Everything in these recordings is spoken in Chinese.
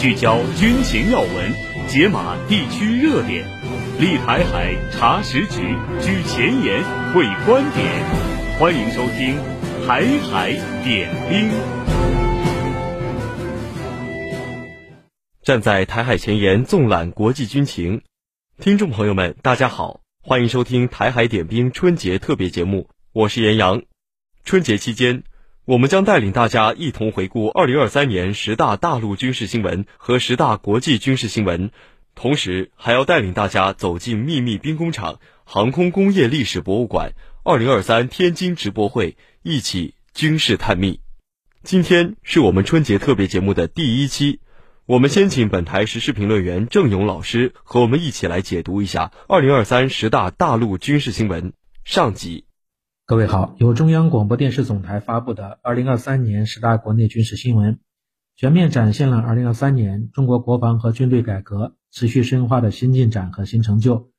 聚焦军情要闻，解码地区热点，立台海查实局，居前沿会观点。欢迎收听《台海点兵》。站在台海前沿，纵览国际军情。听众朋友们，大家好，欢迎收听《台海点兵》春节特别节目，我是严阳。春节期间，我们将带领大家一同回顾二零二三年十大大陆军事新闻和十大国际军事新闻，同时还要带领大家走进秘密兵工厂、航空工业历史博物馆、二零二三天津直播会，一起军事探秘。今天是我们春节特别节目的第一期，我们先请本台时事评论员郑勇老师和我们一起来解读一下二零二三十大大陆军事新闻上集。各位好，由中央广播电视总台发布的二零二三年十大国内军事新闻，全面展现了二零二三年中国国防和军队改革持续深化的新进展和新成就。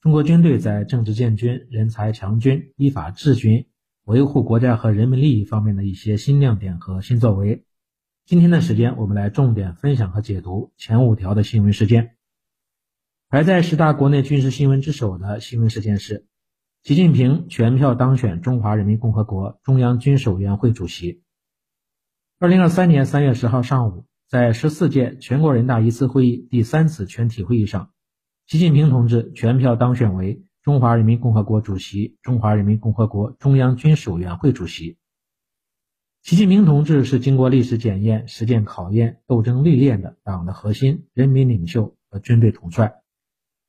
中国军队在政治建军、人才强军、依法治军、维护国家和人民利益方面的一些新亮点和新作为。今天的时间，我们来重点分享和解读前五条的新闻事件。排在十大国内军事新闻之首的新闻事件是。习近平全票当选中华人民共和国中央军事委员会主席。二零二三年三月十号上午，在十四届全国人大一次会议第三次全体会议上，习近平同志全票当选为中华人民共和国主席、中华人民共和国中央军事委员会主席。习近平同志是经过历史检验、实践考验、斗争历练的党的核心、人民领袖和军队统帅。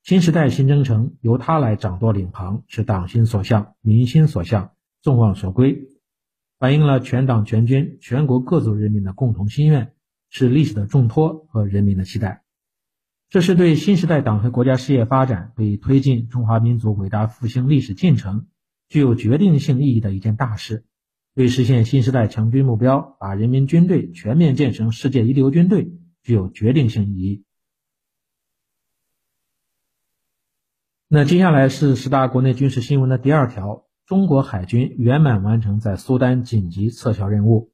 新时代新征程由他来掌舵领航，是党心所向、民心所向、众望所归，反映了全党全军全国各族人民的共同心愿，是历史的重托和人民的期待。这是对新时代党和国家事业发展、为推进中华民族伟大复兴历史进程具有决定性意义的一件大事，对实现新时代强军目标、把人民军队全面建成世界一流军队具有决定性意义。那接下来是十大国内军事新闻的第二条：中国海军圆满完成在苏丹紧急撤侨任务。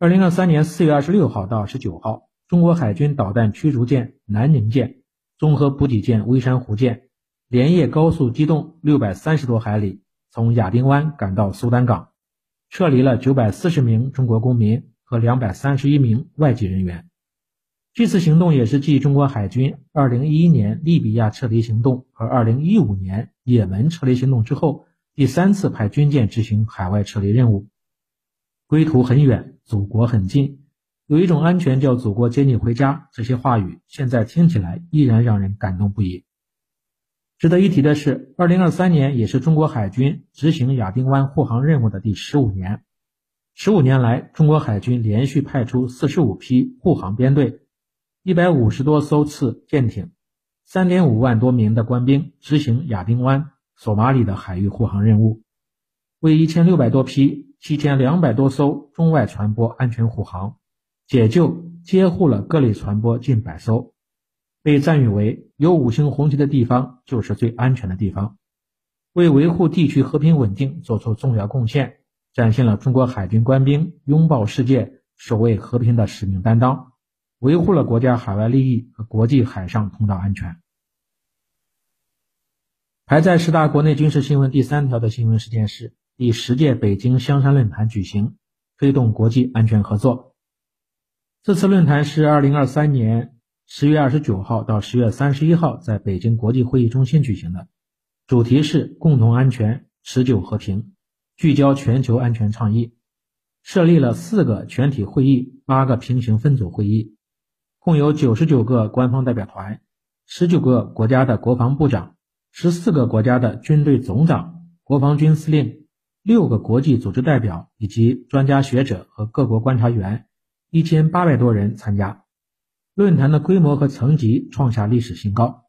二零二三年四月二十六号到二十九号，中国海军导弹驱逐舰南宁舰、综合补给舰微山湖舰连夜高速机动六百三十多海里，从亚丁湾赶到苏丹港，撤离了九百四十名中国公民和两百三十一名外籍人员。这次行动也是继中国海军2011年利比亚撤离行动和2015年也门撤离行动之后，第三次派军舰执行海外撤离任务。归途很远，祖国很近，有一种安全叫祖国接你回家。这些话语现在听起来依然让人感动不已。值得一提的是，2023年也是中国海军执行亚丁湾护航任务的第十五年。十五年来，中国海军连续派出四十五批护航编队。一百五十多艘次舰艇，三点五万多名的官兵执行亚丁湾、索马里的海域护航任务，为一千六百多批、七千两百多艘中外船舶安全护航，解救接护了各类船舶近百艘，被赞誉为有五星红旗的地方就是最安全的地方，为维护地区和平稳定做出重要贡献，展现了中国海军官兵拥抱世界、守卫和平的使命担当。维护了国家海外利益和国际海上通道安全。排在十大国内军事新闻第三条的新闻事件是：第十届北京香山论坛举行，推动国际安全合作。这次论坛是二零二三年十月二十九号到十月三十一号在北京国际会议中心举行的，主题是共同安全、持久和平，聚焦全球安全倡议，设立了四个全体会议，八个平行分组会议。共有九十九个官方代表团，十九个国家的国防部长，十四个国家的军队总长、国防军司令，六个国际组织代表以及专家学者和各国观察员，一千八百多人参加。论坛的规模和层级创下历史新高。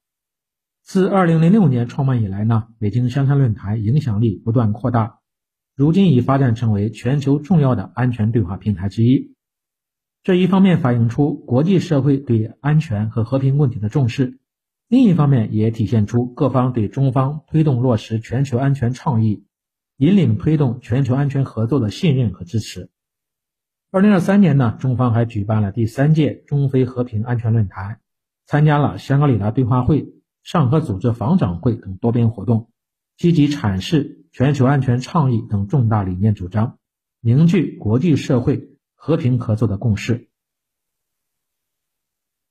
自二零零六年创办以来呢，北京香山论坛影响力不断扩大，如今已发展成为全球重要的安全对话平台之一。这一方面反映出国际社会对安全和和平问题的重视，另一方面也体现出各方对中方推动落实全球安全倡议、引领推动全球安全合作的信任和支持。二零二三年呢，中方还举办了第三届中非和平安全论坛，参加了香格里拉对话会、上合组织防长会等多边活动，积极阐释全球安全倡议等重大理念主张，凝聚国际社会和平合作的共识。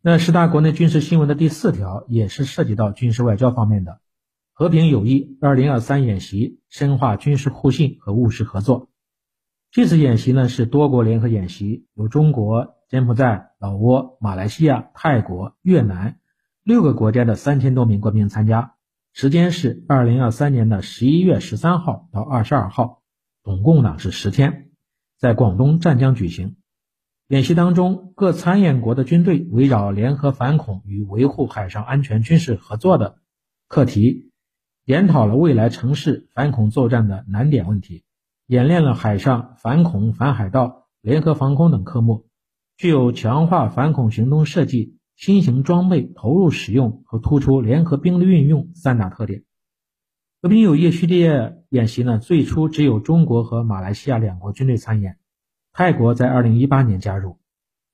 那十大国内军事新闻的第四条也是涉及到军事外交方面的，和平友谊二零二三演习深化军事互信和务实合作。这次演习呢是多国联合演习，由中国、柬埔寨、老挝、马来西亚、泰国、越南六个国家的三千多名官兵参加，时间是二零二三年的十一月十三号到二十二号，总共呢是十天，在广东湛江举行。演习当中，各参演国的军队围绕联合反恐与维护海上安全军事合作的课题，研讨了未来城市反恐作战的难点问题。演练了海上反恐、反海盗、联合防空等科目，具有强化反恐行动设计、新型装备投入使用和突出联合兵力运用三大特点。和平友谊系列演习呢，最初只有中国和马来西亚两国军队参演，泰国在二零一八年加入，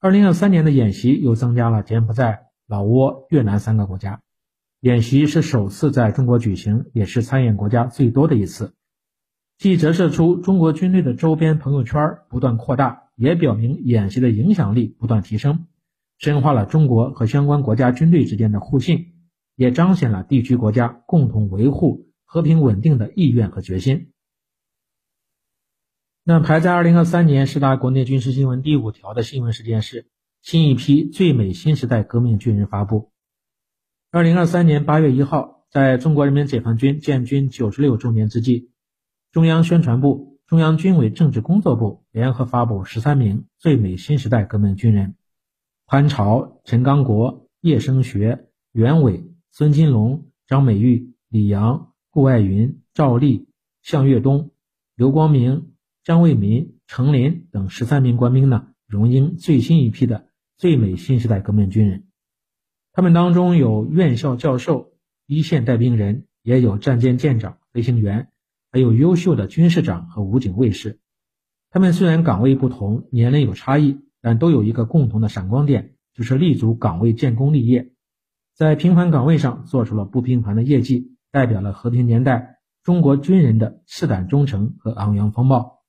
二零二三年的演习又增加了柬埔寨、老挝、越南三个国家。演习是首次在中国举行，也是参演国家最多的一次。既折射出中国军队的周边朋友圈不断扩大，也表明演习的影响力不断提升，深化了中国和相关国家军队之间的互信，也彰显了地区国家共同维护和平稳定的意愿和决心。那排在二零二三年十大国内军事新闻第五条的新闻事件是：新一批最美新时代革命军人发布。二零二三年八月一号，在中国人民解放军建军九十六周年之际。中央宣传部、中央军委政治工作部联合发布十三名最美新时代革命军人：潘朝、陈刚国、叶声学、袁伟、孙金龙、张美玉、李阳、顾爱云、赵丽、向跃东、刘光明、张卫民、程林等十三名官兵呢，荣膺最新一批的最美新时代革命军人。他们当中有院校教授、一线带兵人，也有战舰舰长、飞行员。还有优秀的军士长和武警卫士，他们虽然岗位不同，年龄有差异，但都有一个共同的闪光点，就是立足岗位建功立业，在平凡岗位上做出了不平凡的业绩，代表了和平年代中国军人的赤胆忠诚和昂扬风貌，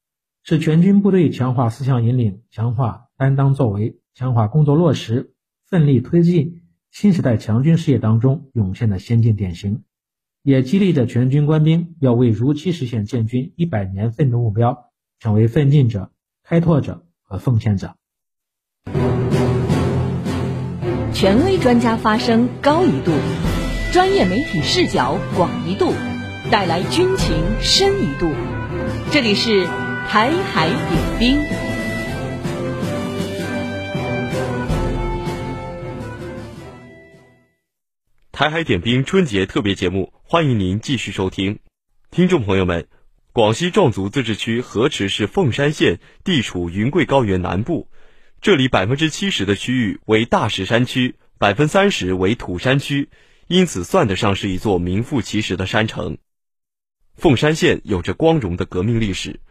是全军部队强化思想引领、强化担当作为、强化工作落实、奋力推进新时代强军事业当中涌现的先进典型。也激励着全军官兵要为如期实现建军一百年奋斗目标，成为奋进者、开拓者和奉献者。权威专家发声高一度，专业媒体视角广一度，带来军情深一度。这里是台海点兵。台海点兵春节特别节目，欢迎您继续收听。听众朋友们，广西壮族自治区河池市凤山县地处云贵高原南部，这里百分之七十的区域为大石山区，百分三十为土山区，因此算得上是一座名副其实的山城。凤山县有着光荣的革命历史，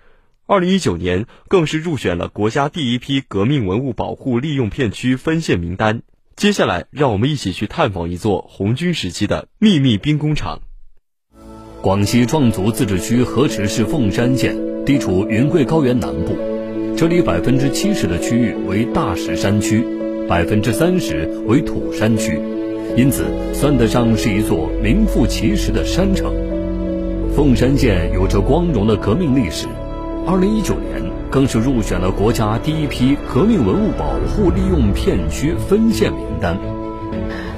二零一九年更是入选了国家第一批革命文物保护利用片区分县名单。接下来，让我们一起去探访一座红军时期的秘密兵工厂。广西壮族自治区河池市凤山县地处云贵高原南部，这里百分之七十的区域为大石山区，百分之三十为土山区，因此算得上是一座名副其实的山城。凤山县有着光荣的革命历史，二零一九年。更是入选了国家第一批革命文物保护利用片区分县名单。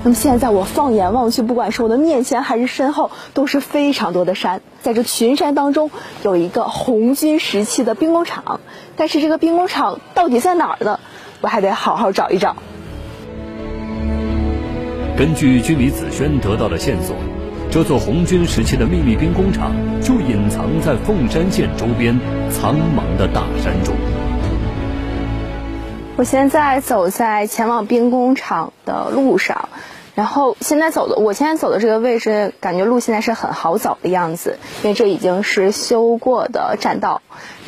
那么现在我放眼望去，不管是我的面前还是身后，都是非常多的山。在这群山当中，有一个红军时期的兵工厂，但是这个兵工厂到底在哪儿呢？我还得好好找一找。根据军里子轩得到的线索。这座红军时期的秘密兵工厂就隐藏在凤山县周边苍茫的大山中。我现在走在前往兵工厂的路上，然后现在走的，我现在走的这个位置，感觉路现在是很好走的样子，因为这已经是修过的栈道。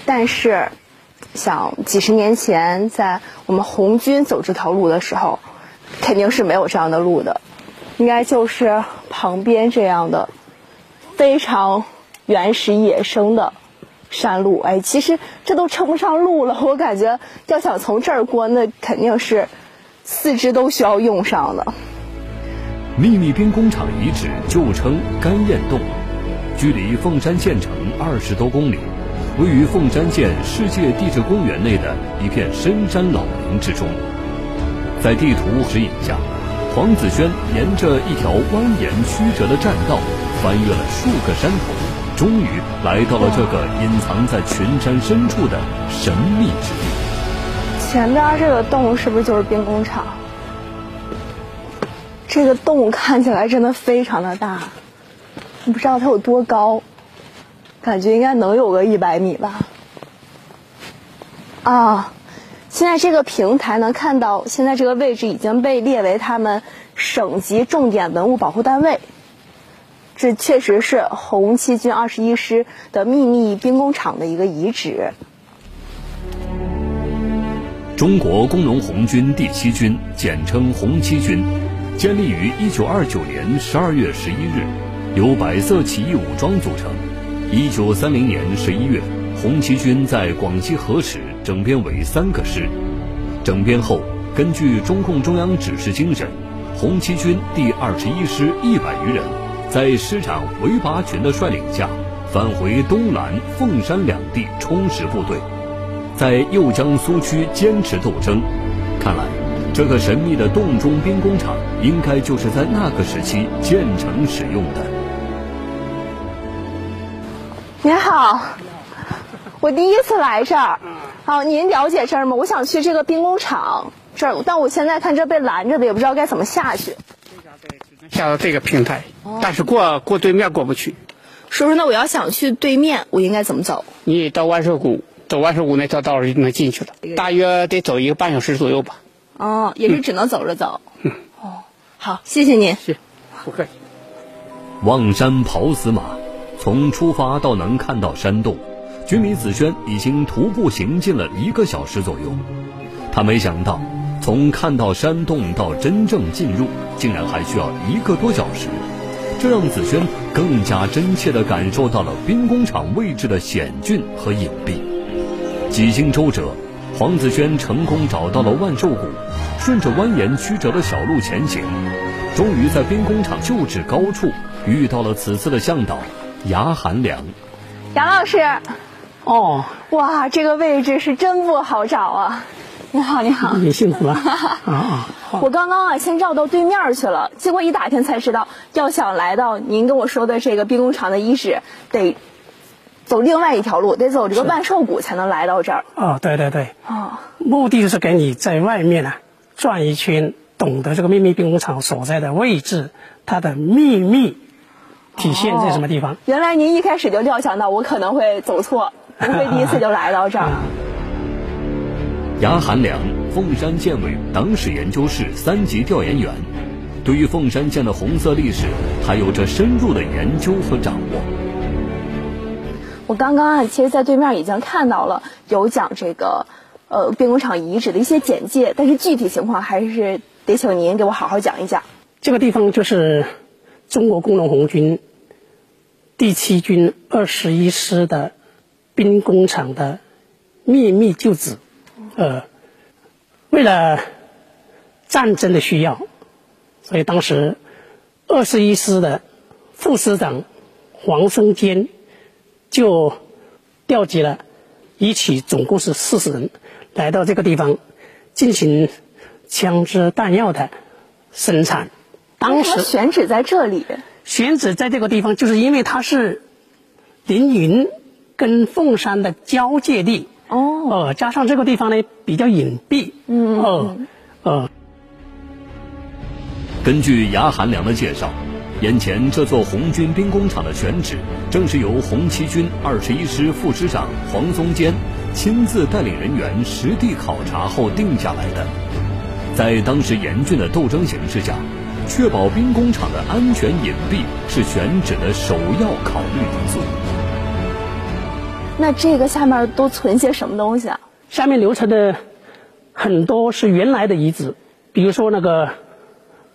但是，想几十年前在我们红军走这条路的时候，肯定是没有这样的路的，应该就是旁边这样的非常原始野生的山路。哎，其实这都称不上路了，我感觉要想从这儿过，那肯定是四肢都需要用上的。秘密兵工厂遗址旧称干堰洞，距离凤山县城二十多公里。位于凤山县世界地质公园内的一片深山老林之中，在地图指引下，黄子轩沿着一条蜿蜒曲折的栈道，翻越了数个山头，终于来到了这个隐藏在群山深处的神秘之地。前边这个洞是不是就是兵工厂？这个洞看起来真的非常的大，不知道它有多高。感觉应该能有个一百米吧。啊，现在这个平台能看到，现在这个位置已经被列为他们省级重点文物保护单位。这确实是红七军二十一师的秘密兵工厂的一个遗址。中国工农红军第七军，简称红七军，建立于一九二九年十二月十一日，由百色起义武装组成。一九三零年十一月，红七军在广西河池整编为三个师。整编后，根据中共中央指示精神，红七军第二十一师一百余人，在师长韦拔群的率领下，返回东兰、凤山两地充实部队，在右江苏区坚持斗争。看来，这个神秘的洞中兵工厂，应该就是在那个时期建成使用的。您好，我第一次来这儿。好，您了解这儿吗？我想去这个兵工厂这儿，但我现在看这被拦着的，也不知道该怎么下去。下到这个平台，但是过过对面过不去。叔叔，那我要想去对面，我应该怎么走？你到万寿谷，走万寿谷那条道就能进去了，大约得走一个半小时左右吧。哦，也是只能走着走。嗯。哦，好，谢谢您。是，不客气。望山跑死马。从出发到能看到山洞，军迷子轩已经徒步行进了一个小时左右。他没想到，从看到山洞到真正进入，竟然还需要一个多小时。这让子轩更加真切地感受到了兵工厂位置的险峻和隐蔽。几经周折，黄子轩成功找到了万寿谷，顺着蜿蜒曲折的小路前行，终于在兵工厂旧址高处遇到了此次的向导。牙寒良，杨老师，哦，哇，这个位置是真不好找啊！你好，你好，你辛苦了啊！我刚刚啊，先绕到对面去了，结果一打听才知道，要想来到您跟我说的这个兵工厂的遗址，得走另外一条路，得走这个万寿谷才能来到这儿。哦，对对对，哦，目的就是给你在外面呢转一圈，懂得这个秘密兵工厂所在的位置，它的秘密。体现在什么地方？哦，原来您一开始就料想到我可能会走错，不会第一次就来到这儿。牙寒良，凤山县委党史研究室三级调研员，对于凤山县的红色历史，还有着深入的研究和掌握。我刚刚啊，其实，在对面已经看到了有讲这个呃兵工厂遗址的一些简介，但是具体情况还是得请您给我好好讲一讲。这个地方就是。中国工农红军第七军二十一师的兵工厂的秘密旧址，呃，为了战争的需要，所以当时二十一师的副师长黄生坚就调集了一起总共是四十人来到这个地方进行枪支弹药的生产。当时选址在这里，选址在这个地方，就是因为它是凌云跟凤山的交界地哦，呃，加上这个地方呢比较隐蔽，嗯呃呃。根据牙寒良的介绍，眼前这座红军兵工厂的选址，正是由红七军二十一师副师长黄松坚亲自带领人员实地考察后定下来的。在当时严峻的斗争形势下。确保兵工厂的安全隐蔽是选址的首要考虑因素。那这个下面都存些什么东西啊？下面留存的很多是原来的遗址，比如说那个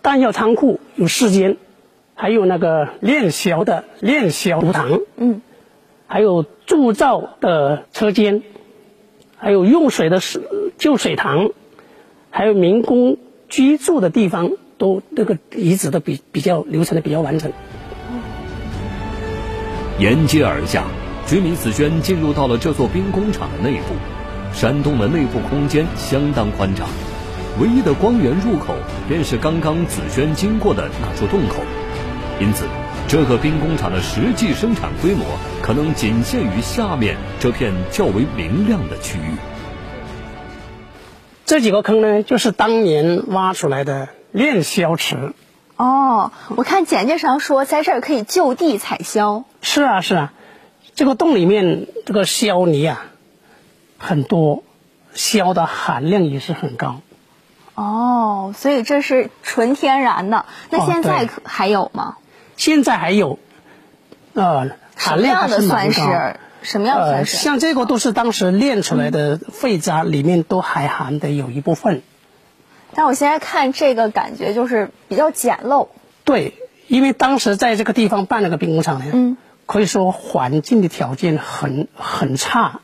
弹药仓库有四间，还有那个炼硝的炼硝炉膛，嗯，还有铸造的车间，还有用水的旧水塘，还有民工居住的地方，都那个遗址都比比较留存的比较完整。沿街而下，居民子轩进入到了这座兵工厂的内部。山洞的内部空间相当宽敞，唯一的光源入口便是刚刚子轩经过的那处洞口，因此，这个兵工厂的实际生产规模可能仅限于下面这片较为明亮的区域。这几个坑呢，就是当年挖出来的炼硝池。哦，我看简介上说，在这儿可以就地采硝。是啊，是啊，这个洞里面这个硝泥啊。很多，硝的含量也是很高。哦，所以这是纯天然的。那现在可还有吗？哦、现在还有，呃，含量还是蛮高。什么样的算是？什么样的算是？呃、像这个都是当时炼出来的废渣，里面都还含的有一部分。嗯、但我现在看这个，感觉就是比较简陋。对，因为当时在这个地方办了个兵工厂呢，嗯，可以说环境的条件很很差。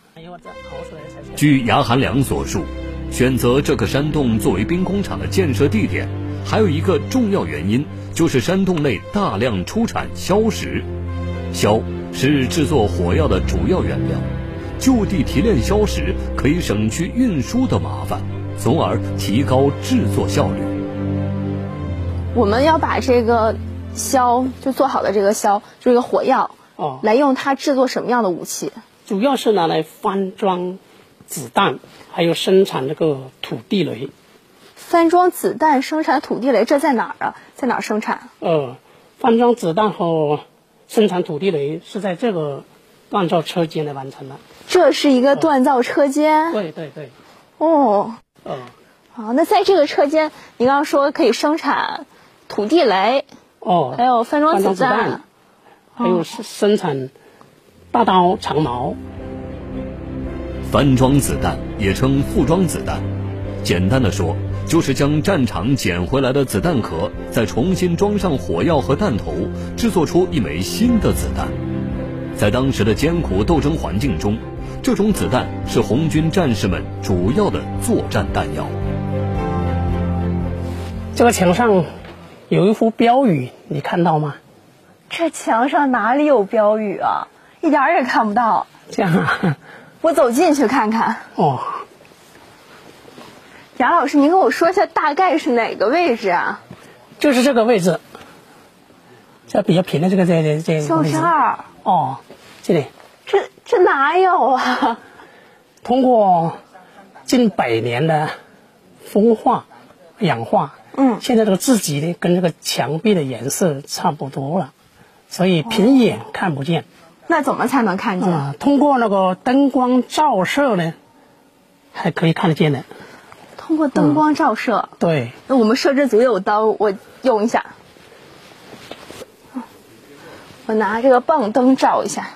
据牙寒良所述，选择这个山洞作为兵工厂的建设地点，还有一个重要原因，就是山洞内大量出产硝石。硝是制作火药的主要原料，就地提炼硝石可以省去运输的麻烦，从而提高制作效率。我们要把这个硝就做好的这个硝，就这个火药哦，来用它制作什么样的武器？主要是拿来翻装。子弹，还有生产这个土地雷。翻装子弹，生产土地雷，这在哪儿啊？在哪儿生产？呃，翻装子弹和生产土地雷是在这个锻造车间来完成的。这是一个锻造车间。呃、对对对。哦。嗯、呃。好，那在这个车间，你刚刚说可以生产土地雷。哦。还有翻装子弹。还有生生产大刀长矛。翻装子弹也称复装子弹，简单的说，就是将战场捡回来的子弹壳再重新装上火药和弹头，制作出一枚新的子弹。在当时的艰苦斗争环境中，这种子弹是红军战士们主要的作战弹药。这个墙上有一幅标语，你看到吗？这墙上哪里有标语啊？一点儿也看不到。这样啊。我走进去看看。哦，杨老师，您跟我说一下大概是哪个位置啊？就是这个位置，这比较平的这个这这这。就是二。哦，这里。这这哪有啊？通过近百年的风化、氧化，嗯，现在这个字迹呢，跟这个墙壁的颜色差不多了，所以平眼看不见。哦那怎么才能看见？啊，通过那个灯光照射呢，还可以看得见的。通过灯光照射。嗯、对。那我们摄制组有刀，我用一下。我拿这个棒灯照一下。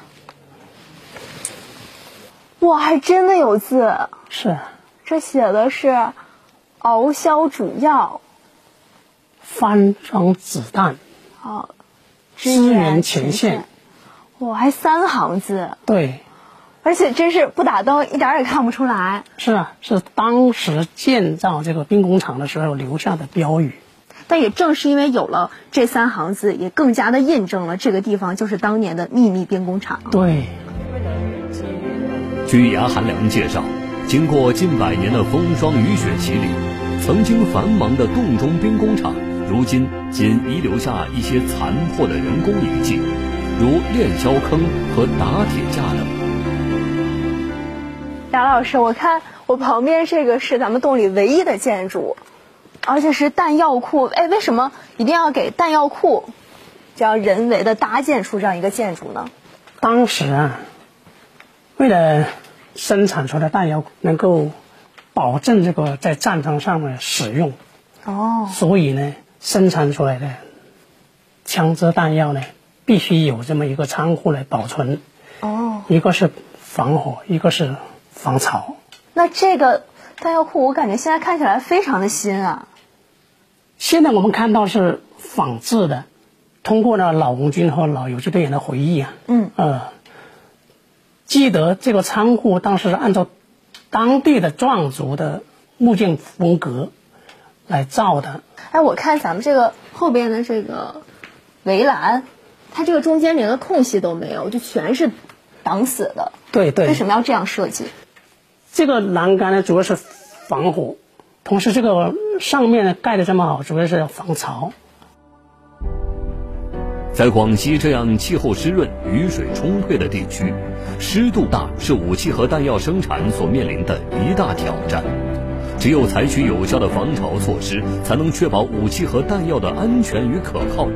哇，还真的有字。是。这写的是“熬硝主药”，翻装子弹。好。支援前线。哇还三行字，对，而且真是不打灯一点也看不出来。是啊，是当时建造这个兵工厂的时候留下的标语。但也正是因为有了这三行字，也更加的印证了这个地方就是当年的秘密兵工厂。对。据牙寒良介绍，经过近百年的风霜雨雪洗礼，曾经繁忙的洞中兵工厂，如今仅遗留下一些残破的人工遗迹。如炼硝坑和打铁架等。贾老师，我看我旁边这个是咱们洞里唯一的建筑，而且是弹药库。哎，为什么一定要给弹药库这样人为的搭建出这样一个建筑呢？当时啊，为了生产出来弹药能够保证这个在战场上的使用，哦，所以呢，生产出来的枪支弹药呢。必须有这么一个仓库来保存。哦，一个是防火，一个是防潮。那这个弹药库，我感觉现在看起来非常的新啊。现在我们看到是仿制的，通过呢老红军和老游击队员的回忆啊，嗯呃，记得这个仓库当时是按照当地的壮族的木建风格来造的。哎，我看咱们这个后边的这个围栏，它这个中间连个空隙都没有，就全是挡死的。对对。为什么要这样设计？这个栏杆呢，主要是防火，同时这个上面呢盖的这么好，主要是要防潮。在广西这样气候湿润、雨水充沛的地区，湿度大是武器和弹药生产所面临的一大挑战。只有采取有效的防潮措施，才能确保武器和弹药的安全与可靠，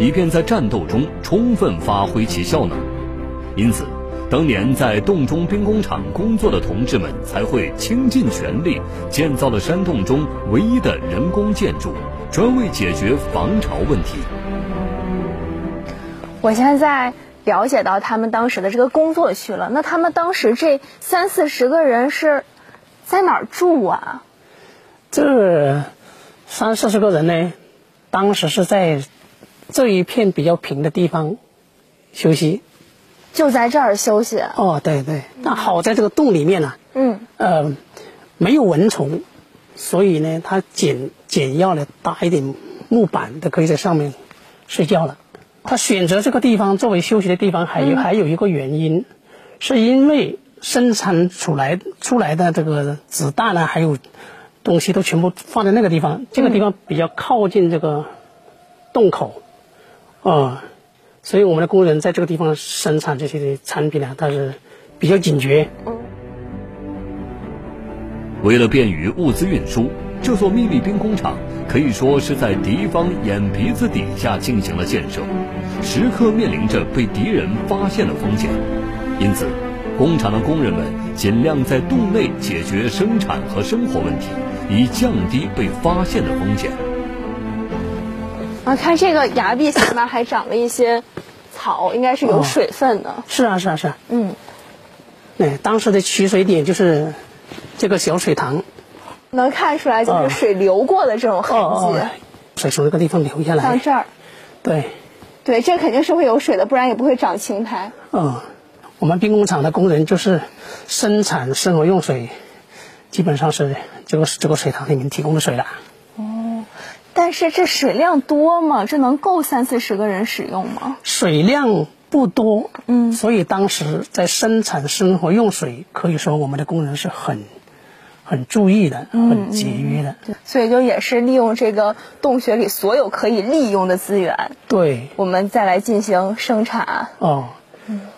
以便在战斗中充分发挥其效能。因此，当年在洞中兵工厂工作的同志们才会倾尽全力建造了山洞中唯一的人工建筑，专为解决防潮问题。我现在了解到他们当时的这个工作去了。那他们当时这三四十个人是？在哪儿住啊？这三四十个人呢，当时是在这一片比较平的地方休息，就在这儿休息。哦，对对，那好在这个洞里面呢、啊，嗯，呃，没有蚊虫，所以呢，他简简要的搭一点木板，都可以在上面睡觉了。他选择这个地方作为休息的地方，还有、嗯、还有一个原因，是因为。生产出来出来的这个子弹呢，还有东西都全部放在那个地方。这个地方比较靠近这个洞口，啊、所以我们的工人在这个地方生产这些产品呢，它是比较警觉。为了便于物资运输，这座秘密兵工厂可以说是在敌方眼皮子底下进行了建设，时刻面临着被敌人发现的风险，因此。工厂的工人们尽量在洞内解决生产和生活问题，以降低被发现的风险。啊，看这个崖壁下面还长了一些草，应该是有水分的。哦、是啊，是啊，是啊。嗯，对，当时的取水点就是这个小水塘，能看出来就是水流过的这种痕迹。哦哦哦、水从这个地方流下来。到这儿。对。对，这肯定是会有水的，不然也不会长青苔。嗯。我们兵工厂的工人就是生产生活用水，基本上是这个这个水塘里面提供的水了。哦，但是这水量多吗？这能够三四十个人使用吗？水量不多，嗯，所以当时在生产生活用水，可以说我们的工人是很很注意的，很节约的。对，所以就也是利用这个洞穴里所有可以利用的资源，对，我们再来进行生产。哦。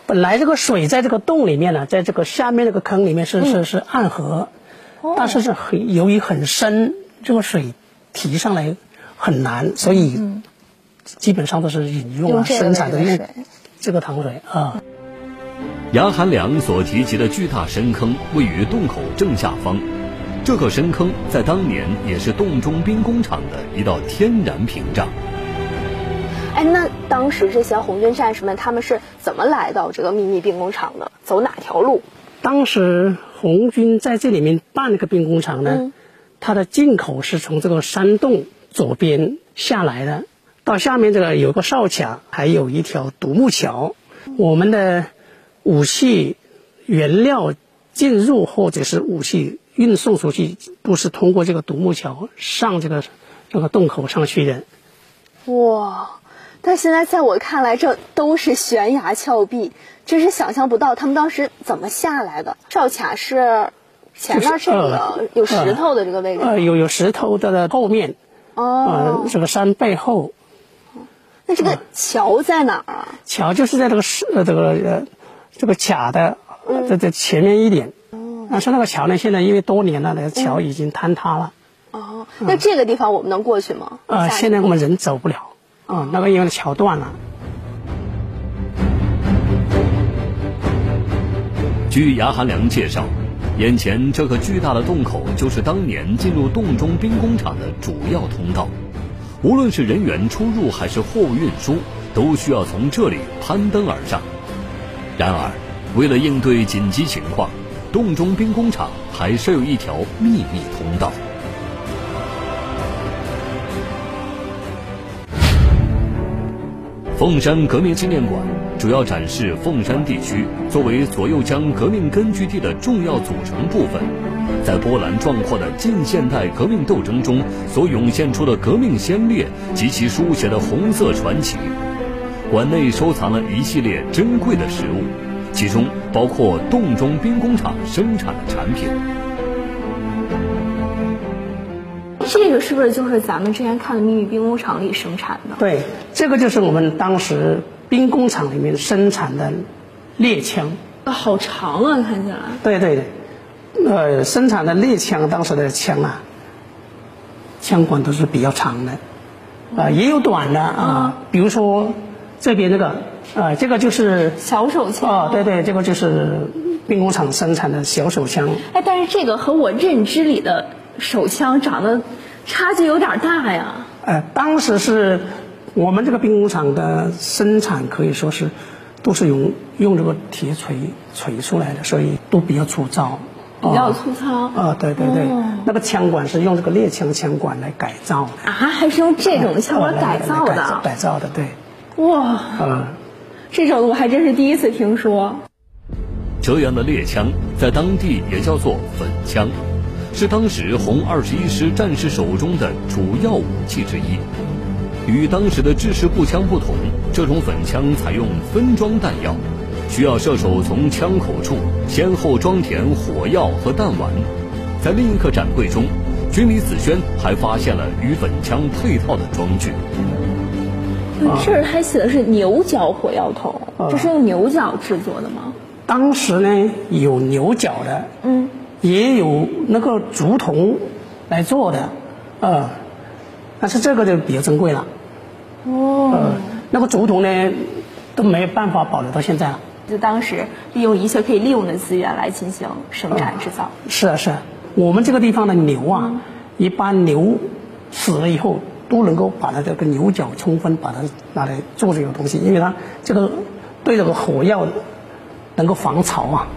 本来这个水在这个洞里面呢，在这个下面这个坑里面是、嗯、是是暗河，哦、但是是很由于很深，这个水提上来很难，所以基本上都是饮用啊，生产的用这个糖水啊。杨寒良所提及的巨大深坑位于洞口正下方，这个深坑在当年也是洞中兵工厂的一道天然屏障。哎，那当时这些红军战士们他们是怎么来到这个秘密兵工厂的？走哪条路？当时红军在这里面办了个兵工厂呢，嗯、它的进口是从这个山洞左边下来的，到下面这个有个哨卡，还有一条独木桥。我们的武器原料进入或者是武器运送出去，都是通过这个独木桥上这个这个洞口上去的。哇！但现在在我看来，这都是悬崖峭壁，真是想象不到他们当时怎么下来的。哨卡是前面这个有石头的这个位置，呃，有有石头的后面，哦，呃，这个山背后。那这个桥在哪儿啊？桥就是在这个石呃这个呃这个卡的这这前面一点。哦。但是那个桥呢，现在因为多年了，那个桥已经坍塌了。哦，那这个地方我们能过去吗？呃，现在我们人走不了。啊、那个因为桥断了。据杨寒良介绍，眼前这个巨大的洞口就是当年进入洞中兵工厂的主要通道，无论是人员出入还是货物运输，都需要从这里攀登而上。然而，为了应对紧急情况，洞中兵工厂还设有一条秘密通道。凤山革命纪念馆主要展示凤山地区作为左右江革命根据地的重要组成部分，在波澜壮阔的近现代革命斗争中所涌现出的革命先烈及其书写的红色传奇。馆内收藏了一系列珍贵的实物，其中包括洞中兵工厂生产的产品。这个是不是就是咱们之前看的秘密兵工厂里生产的？对，这个就是我们当时兵工厂里面生产的猎枪。啊，好长啊，看起来。对对对，呃，生产的猎枪，当时的枪啊，枪管都是比较长的，啊、呃，也有短的啊、呃，比如说这边这个，啊、呃，这个就是小手枪。哦，对对，这个就是兵工厂生产的小手枪。哎，但是这个和我认知里的手枪长得。差距有点大呀。呃，当时是我们这个兵工厂的生产可以说是都是用用这个铁锤锤出来的，所以都比较粗糙。比较粗糙。啊、哦哦，对对对，哦、那个枪管是用这个猎枪枪管来改造的。啊，还是用这种的枪管改造的？改造，改造的，对。哇。嗯。这种我还真是第一次听说。这样的猎枪在当地也叫做粉枪。是当时红二十一师战士手中的主要武器之一。与当时的制式步枪不同，这种粉枪采用分装弹药，需要射手从枪口处先后装填火药和弹丸。在另一个展柜中，君李子轩还发现了与粉枪配套的装具。这儿还写的是牛角火药筒，这是用牛角制作的吗？当时呢，有牛角的。嗯。也有那个竹筒来做的，呃，但是这个就比较珍贵了。哦。呃，那个竹筒呢，都没有办法保留到现在了。就当时利用一切可以利用的资源来进行生产制造。呃、是啊是啊，我们这个地方的牛啊，嗯、一般牛死了以后都能够把它这个牛角充分把它拿来做这个东西，因为它这个对这个火药能够防潮啊。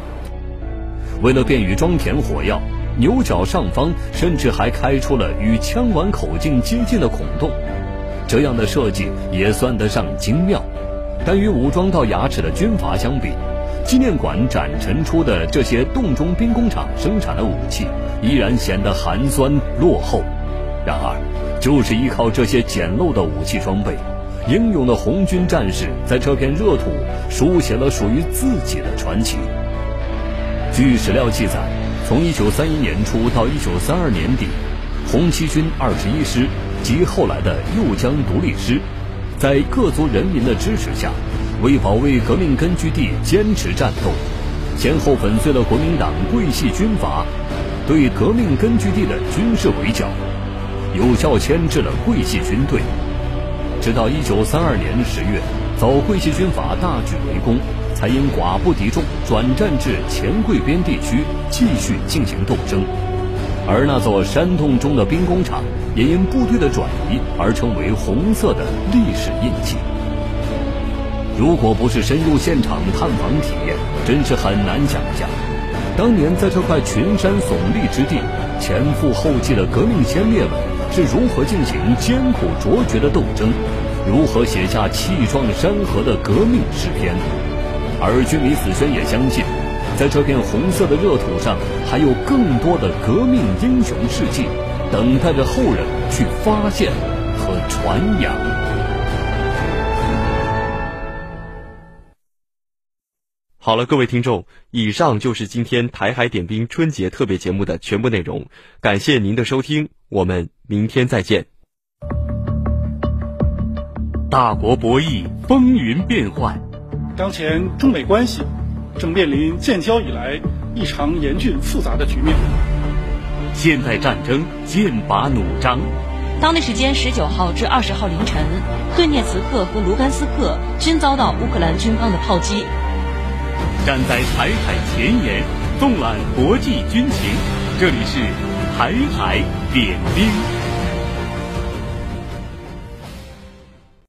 为了便于装填火药，牛角上方甚至还开出了与枪管口径接近的孔洞，这样的设计也算得上精妙。但与武装到牙齿的军阀相比，纪念馆展陈出的这些洞中兵工厂生产的武器，依然显得寒酸落后。然而，就是依靠这些简陋的武器装备，英勇的红军战士在这片热土书写了属于自己的传奇。据史料记载，从一九三一年初到一九三二年底，红七军二十一师及后来的右江独立师，在各族人民的支持下，为保卫革命根据地坚持战斗，先后粉碎了国民党桂系军阀对革命根据地的军事围剿，有效牵制了桂系军队。直到一九三二年十月，遭桂系军阀大举围攻。才因寡不敌众，转战至黔桂边地区继续进行斗争，而那座山洞中的兵工厂也因部队的转移而成为红色的历史印记。如果不是深入现场探访体验，真是很难想象，当年在这块群山耸立之地，前赴后继的革命先烈们是如何进行艰苦卓绝的斗争，如何写下气壮山河的革命诗篇。而军民子轩也相信，在这片红色的热土上，还有更多的革命英雄事迹，等待着后人去发现和传扬。好了，各位听众，以上就是今天台海点兵春节特别节目的全部内容，感谢您的收听，我们明天再见。大国博弈，风云变幻。当前中美关系正面临建交以来异常严峻复杂的局面。现代战争剑拔弩张。当地时间十九号至二十号凌晨，顿涅茨克和卢甘斯克均遭到乌克兰军方的炮击。站在台海前沿，纵览国际军情，这里是台海点兵。